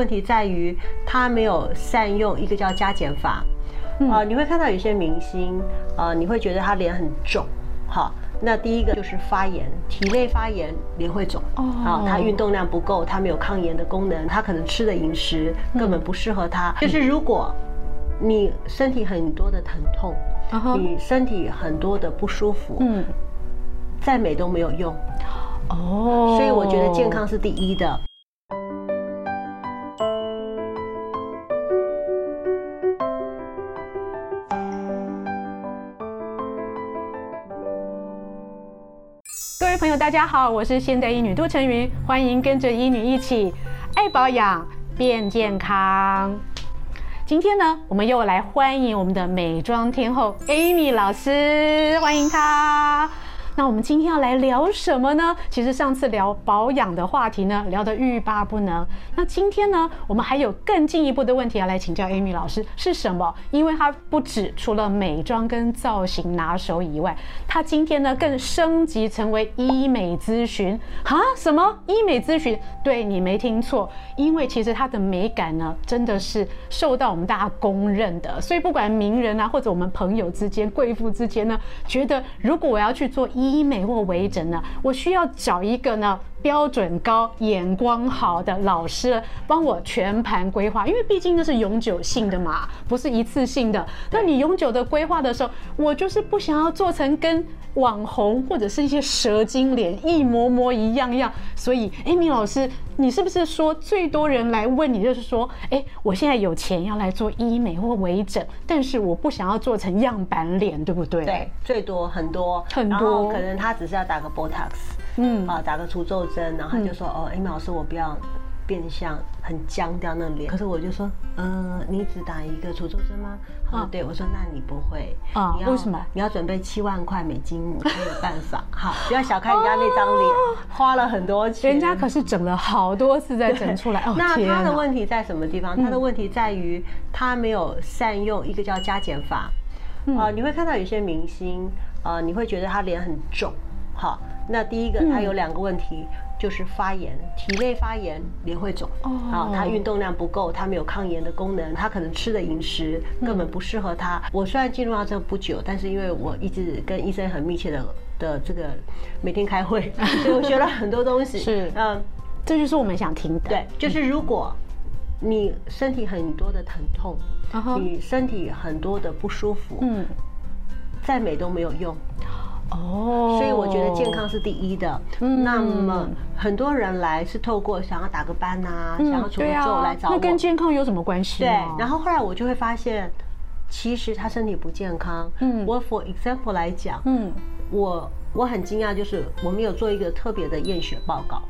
问题在于他没有善用一个叫加减法。啊，你会看到有些明星，啊，你会觉得他脸很肿，好，那第一个就是发炎，体内发炎，脸会肿。哦，好，他运动量不够，他没有抗炎的功能，他可能吃的饮食根本不适合他。就是如果你身体很多的疼痛，你身体很多的不舒服，嗯，再美都没有用。哦，所以我觉得健康是第一的。各位朋友，大家好，我是现代医女杜晨云，欢迎跟着医女一起爱保养变健康。今天呢，我们又来欢迎我们的美妆天后 Amy 老师，欢迎她。那我们今天要来聊什么呢？其实上次聊保养的话题呢，聊得欲罢不能。那今天呢，我们还有更进一步的问题要来请教 Amy 老师，是什么？因为她不止除了美妆跟造型拿手以外，她今天呢更升级成为医美咨询。哈？什么医美咨询？对，你没听错，因为其实她的美感呢，真的是受到我们大家公认的。所以不管名人啊，或者我们朋友之间、贵妇之间呢，觉得如果我要去做医医美或微整呢，我需要找一个呢标准高、眼光好的老师帮我全盘规划，因为毕竟那是永久性的嘛，不是一次性的。那你永久的规划的时候，我就是不想要做成跟网红或者是一些蛇精脸一模模一样样。所以，Amy 老师，你是不是说最多人来问你就是说，哎，我现在有钱要来做医美或微整，但是我不想要做成样板脸，对不对？对，最多很多很多，可能他只是要打个 Botox，嗯啊，打个除皱针，然后他就说，哦，Amy 老师，我不要。变相很僵掉那脸，可是我就说，嗯、呃，你只打一个除皱针吗？啊，对，我说那你不会啊？为什么？你要准备七万块美金才有办法。好，不要小看人家那张脸，哦、花了很多钱，人家可是整了好多次再整出来。哦、那他的问题在什么地方？他的问题在于他没有善用一个叫加减法。啊，你会看到有些明星，啊，你会觉得他脸很肿。好，那第一个他有两个问题。就是发炎，体内发炎，脸会肿。哦，好，他运动量不够，他没有抗炎的功能，他可能吃的饮食根本不适合他。嗯、我虽然进入到这不久，但是因为我一直跟医生很密切的的这个每天开会，所以我学了很多东西。是，嗯，这就是我们想听的。对，就是如果你身体很多的疼痛，嗯、你身体很多的不舒服，嗯，再美都没有用。哦，所以我觉得健康是第一的。嗯，那么很多人来是透过想要打个班啊，想要除个皱来找我。那跟健康有什么关系？对。然后后来我就会发现，其实他身体不健康。嗯，我 for example 来讲，嗯，我我很惊讶，就是我们有做一个特别的验血报告。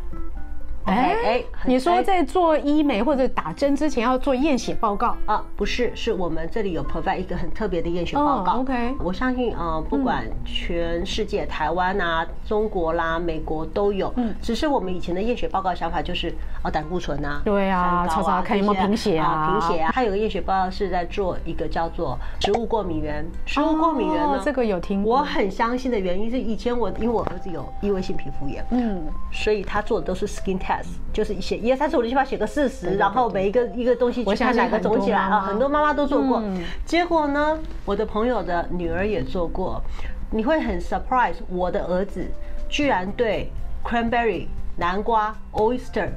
哎哎，你说在做医美或者打针之前要做验血报告啊？不是，是我们这里有 provide 一个很特别的验血报告。OK，我相信啊，不管全世界，台湾啊、中国啦、美国都有。嗯，只是我们以前的验血报告想法就是啊，胆固醇啊，对啊，查查看有没有贫血啊，贫血啊。它有个验血报告是在做一个叫做食物过敏原。食物过敏原呢，这个有听过。我很相信的原因是以前我因为我儿子有异位性皮肤炎，嗯，所以他做的都是 skin test。就是写一二三四五六七八写个四十，然后每一个一个东西去看哪个肿起来啊，很多妈妈都做过。结果呢，我的朋友的女儿也做过，你会很 surprise，我的儿子居然对 cranberry 南瓜 oyster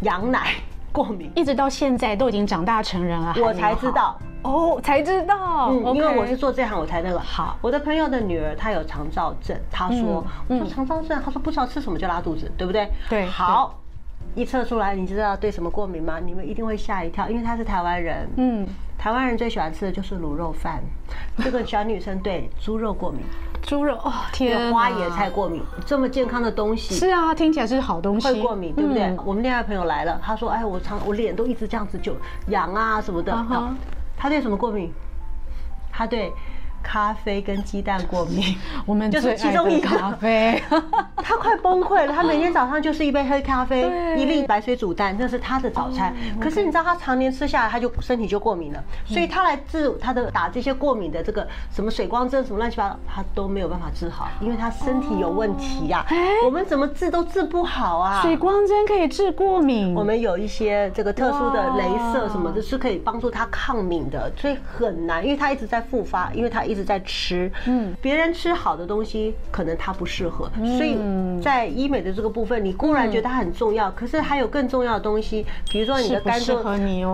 羊奶过敏，一直到现在都已经长大成人了，我才知道。哦，才知道，嗯，因为我是做这行，我才那个。好。我的朋友的女儿她有肠燥症，她说，我说肠燥症，她说不知道吃什么就拉肚子，对不对？对，好。一测出来，你知道对什么过敏吗？你们一定会吓一跳，因为他是台湾人。嗯，台湾人最喜欢吃的就是卤肉饭。这个小女生对猪肉过敏，猪肉哦，天，花椰菜过敏，这么健康的东西。是啊，听起来是好东西。会过敏，对不对？嗯、我们另外朋友来了，他说：“哎，我常我脸都一直这样子就痒啊什么的。”他对什么过敏？他对咖啡跟鸡蛋过敏，我们就是其中一个咖啡，他快崩溃了。他每天早上就是一杯黑咖啡，一粒白水煮蛋，这是他的早餐。可是你知道他常年吃下来，他就身体就过敏了。所以他来治他的打这些过敏的这个什么水光针什么乱七八糟，他都没有办法治好，因为他身体有问题呀。我们怎么治都治不好啊。水光针可以治过敏，我们有一些这个特殊的镭射什么的，是可以帮助他抗敏的，所以很难，因为他一直在复发，因为他一直。在吃，嗯，别人吃好的东西，可能他不适合，所以在医美的这个部分，你固然觉得它很重要，可是还有更重要的东西，比如说你的肝脏，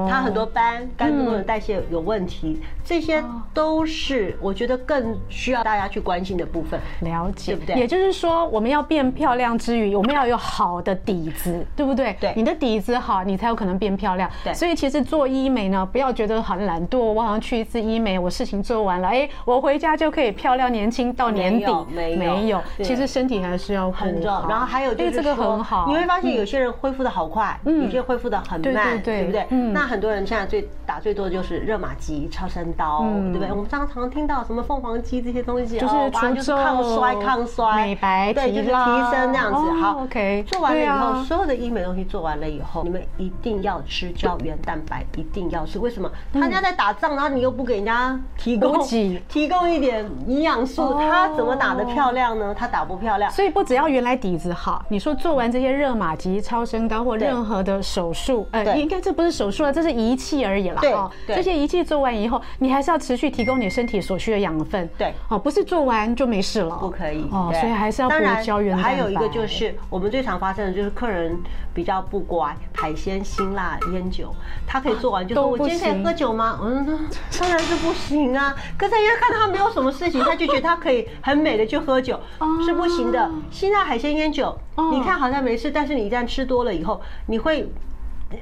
它很多斑，肝功能代谢有问题，这些都是我觉得更需要大家去关心的部分。了解，对不对？也就是说，我们要变漂亮之余，我们要有好的底子，对不对？对，你的底子好，你才有可能变漂亮。对，所以其实做医美呢，不要觉得很懒惰，我好像去一次医美，我事情做完了，哎，我。回家就可以漂亮年轻到年底，没有，没有。其实身体还是要很重要。然后还有就是这个很好，你会发现有些人恢复的好快，有些恢复的很慢，对不对？那很多人现在最打最多的就是热玛吉、超声刀，对不对？我们常常听到什么凤凰肌这些东西，就是抗衰、抗衰、美白、对，就是提升那样子。好，OK。做完了以后，所有的医美东西做完了以后，你们一定要吃胶原蛋白，一定要吃。为什么？他家在打仗，然后你又不给人家提供提。提供一点营养素，它怎么打得漂亮呢？它打不漂亮，所以不只要原来底子好。你说做完这些热玛吉、超声刀或任何的手术，呃，应该这不是手术了，这是仪器而已了。哦，这些仪器做完以后，你还是要持续提供你身体所需的养分。对，哦，不是做完就没事了，不可以。哦，所以还是要补胶原蛋白。还有一个就是我们最常发生的就是客人比较不乖，海鲜、辛辣、烟酒，他可以做完就说我今天可以喝酒吗？嗯，当然是不行啊。可是因为看。他没有什么事情，他就觉得他可以很美的去喝酒，是不行的。辛辣海鲜烟酒，你看好像没事，但是你一旦吃多了以后，你会。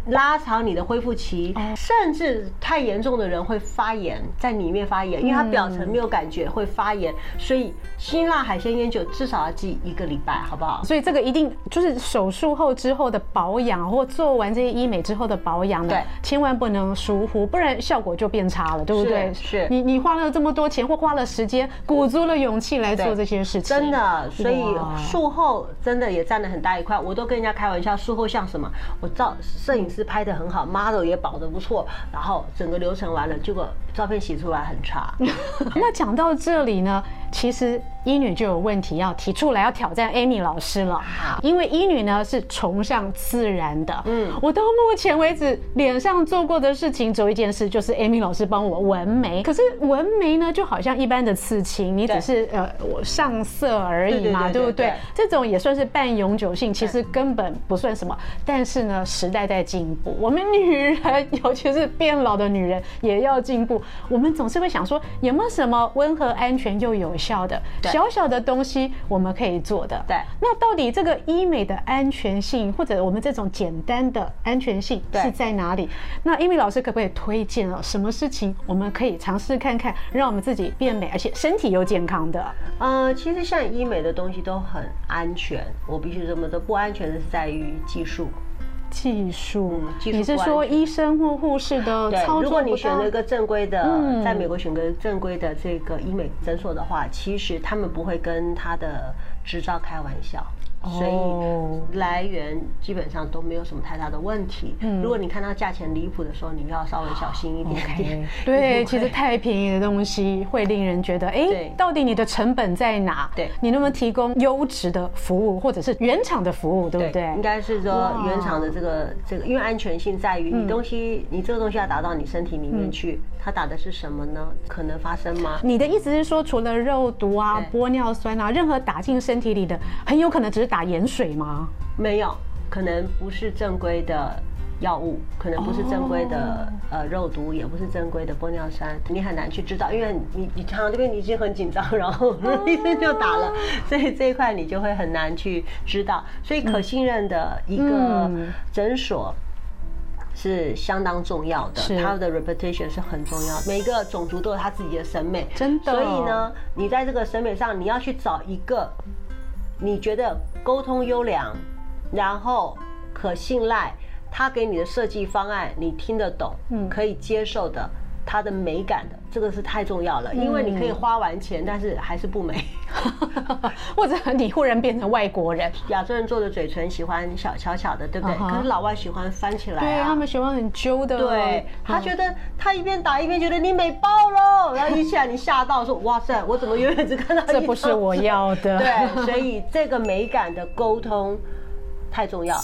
拉长你的恢复期，甚至太严重的人会发炎，在里面发炎，因为它表层没有感觉会发炎，所以辛辣海鲜烟酒至少要记一个礼拜，好不好？所以这个一定就是手术后之后的保养，或做完这些医美之后的保养呢，千万不能疏忽，不然效果就变差了，对不对？是，你你花了这么多钱或花了时间，鼓足了勇气来做这些事情，真的，所以术后真的也占了很大一块。我都跟人家开玩笑，术后像什么？我照摄影。影师拍得很好，model 也保得不错，然后整个流程完了，结果照片洗出来很差。那讲到这里呢，其实医女就有问题要提出来，要挑战 Amy 老师了。因为医女呢是崇尚自然的。嗯，我到目前为止脸上做过的事情，只有一件事，就是 Amy 老师帮我纹眉。可是纹眉呢，就好像一般的刺青，你只是呃我上色而已嘛，对不对？这种也算是半永久性，其实根本不算什么。但是呢，时代在进步，我们女人，尤其是变老的女人，也要进步。我们总是会想说，有没有什么温和、安全又有效的小小的东西我们可以做的？对。那到底这个医美的安全性，或者我们这种简单的安全性是在哪里？那 Amy 老师可不可以推荐啊？什么事情我们可以尝试看看，让我们自己变美，而且身体又健康的？呃，其实像医美的东西都很安全，我必须这么说，不安全的是在于技术。技术，你是说医生或护士的操作？如果你选了一个正规的，在美国选个正规的这个医美诊所的话，其实他们不会跟他的执照开玩笑。所以来源基本上都没有什么太大的问题。嗯如果你看到价钱离谱的时候，你要稍微小心一点点。对，其实太便宜的东西会令人觉得，哎，到底你的成本在哪？对，你能不能提供优质的服务，或者是原厂的服务，对不对？应该是说原厂的这个这个，因为安全性在于你东西，你这个东西要打到你身体里面去，它打的是什么呢？可能发生吗？你的意思是说，除了肉毒啊、玻尿酸啊，任何打进身体里的，很有可能只是。打盐水吗？没有，可能不是正规的药物，可能不是正规的呃肉毒，也不是正规的玻尿酸，你很难去知道，因为你你常常这边你已经很紧张，然后 医生就打了，所以这一块你就会很难去知道。所以可信任的一个诊所是相当重要的，它的 reputation 是很重要的。每一个种族都有他自己的审美，真的。所以呢，你在这个审美上，你要去找一个。你觉得沟通优良，然后可信赖，他给你的设计方案你听得懂，嗯，可以接受的它的美感的，这个是太重要了，因为你可以花完钱，但是还是不美，或者你忽然变成外国人。亚洲人做的嘴唇喜欢小巧巧的，对不对？可是老外喜欢翻起来，对，他们喜欢很揪的。对，他觉得他一边打一边觉得你美爆了，然后一起来你吓到说哇塞，我怎么永远只看到这不是我要的？对，所以这个美感的沟通太重要。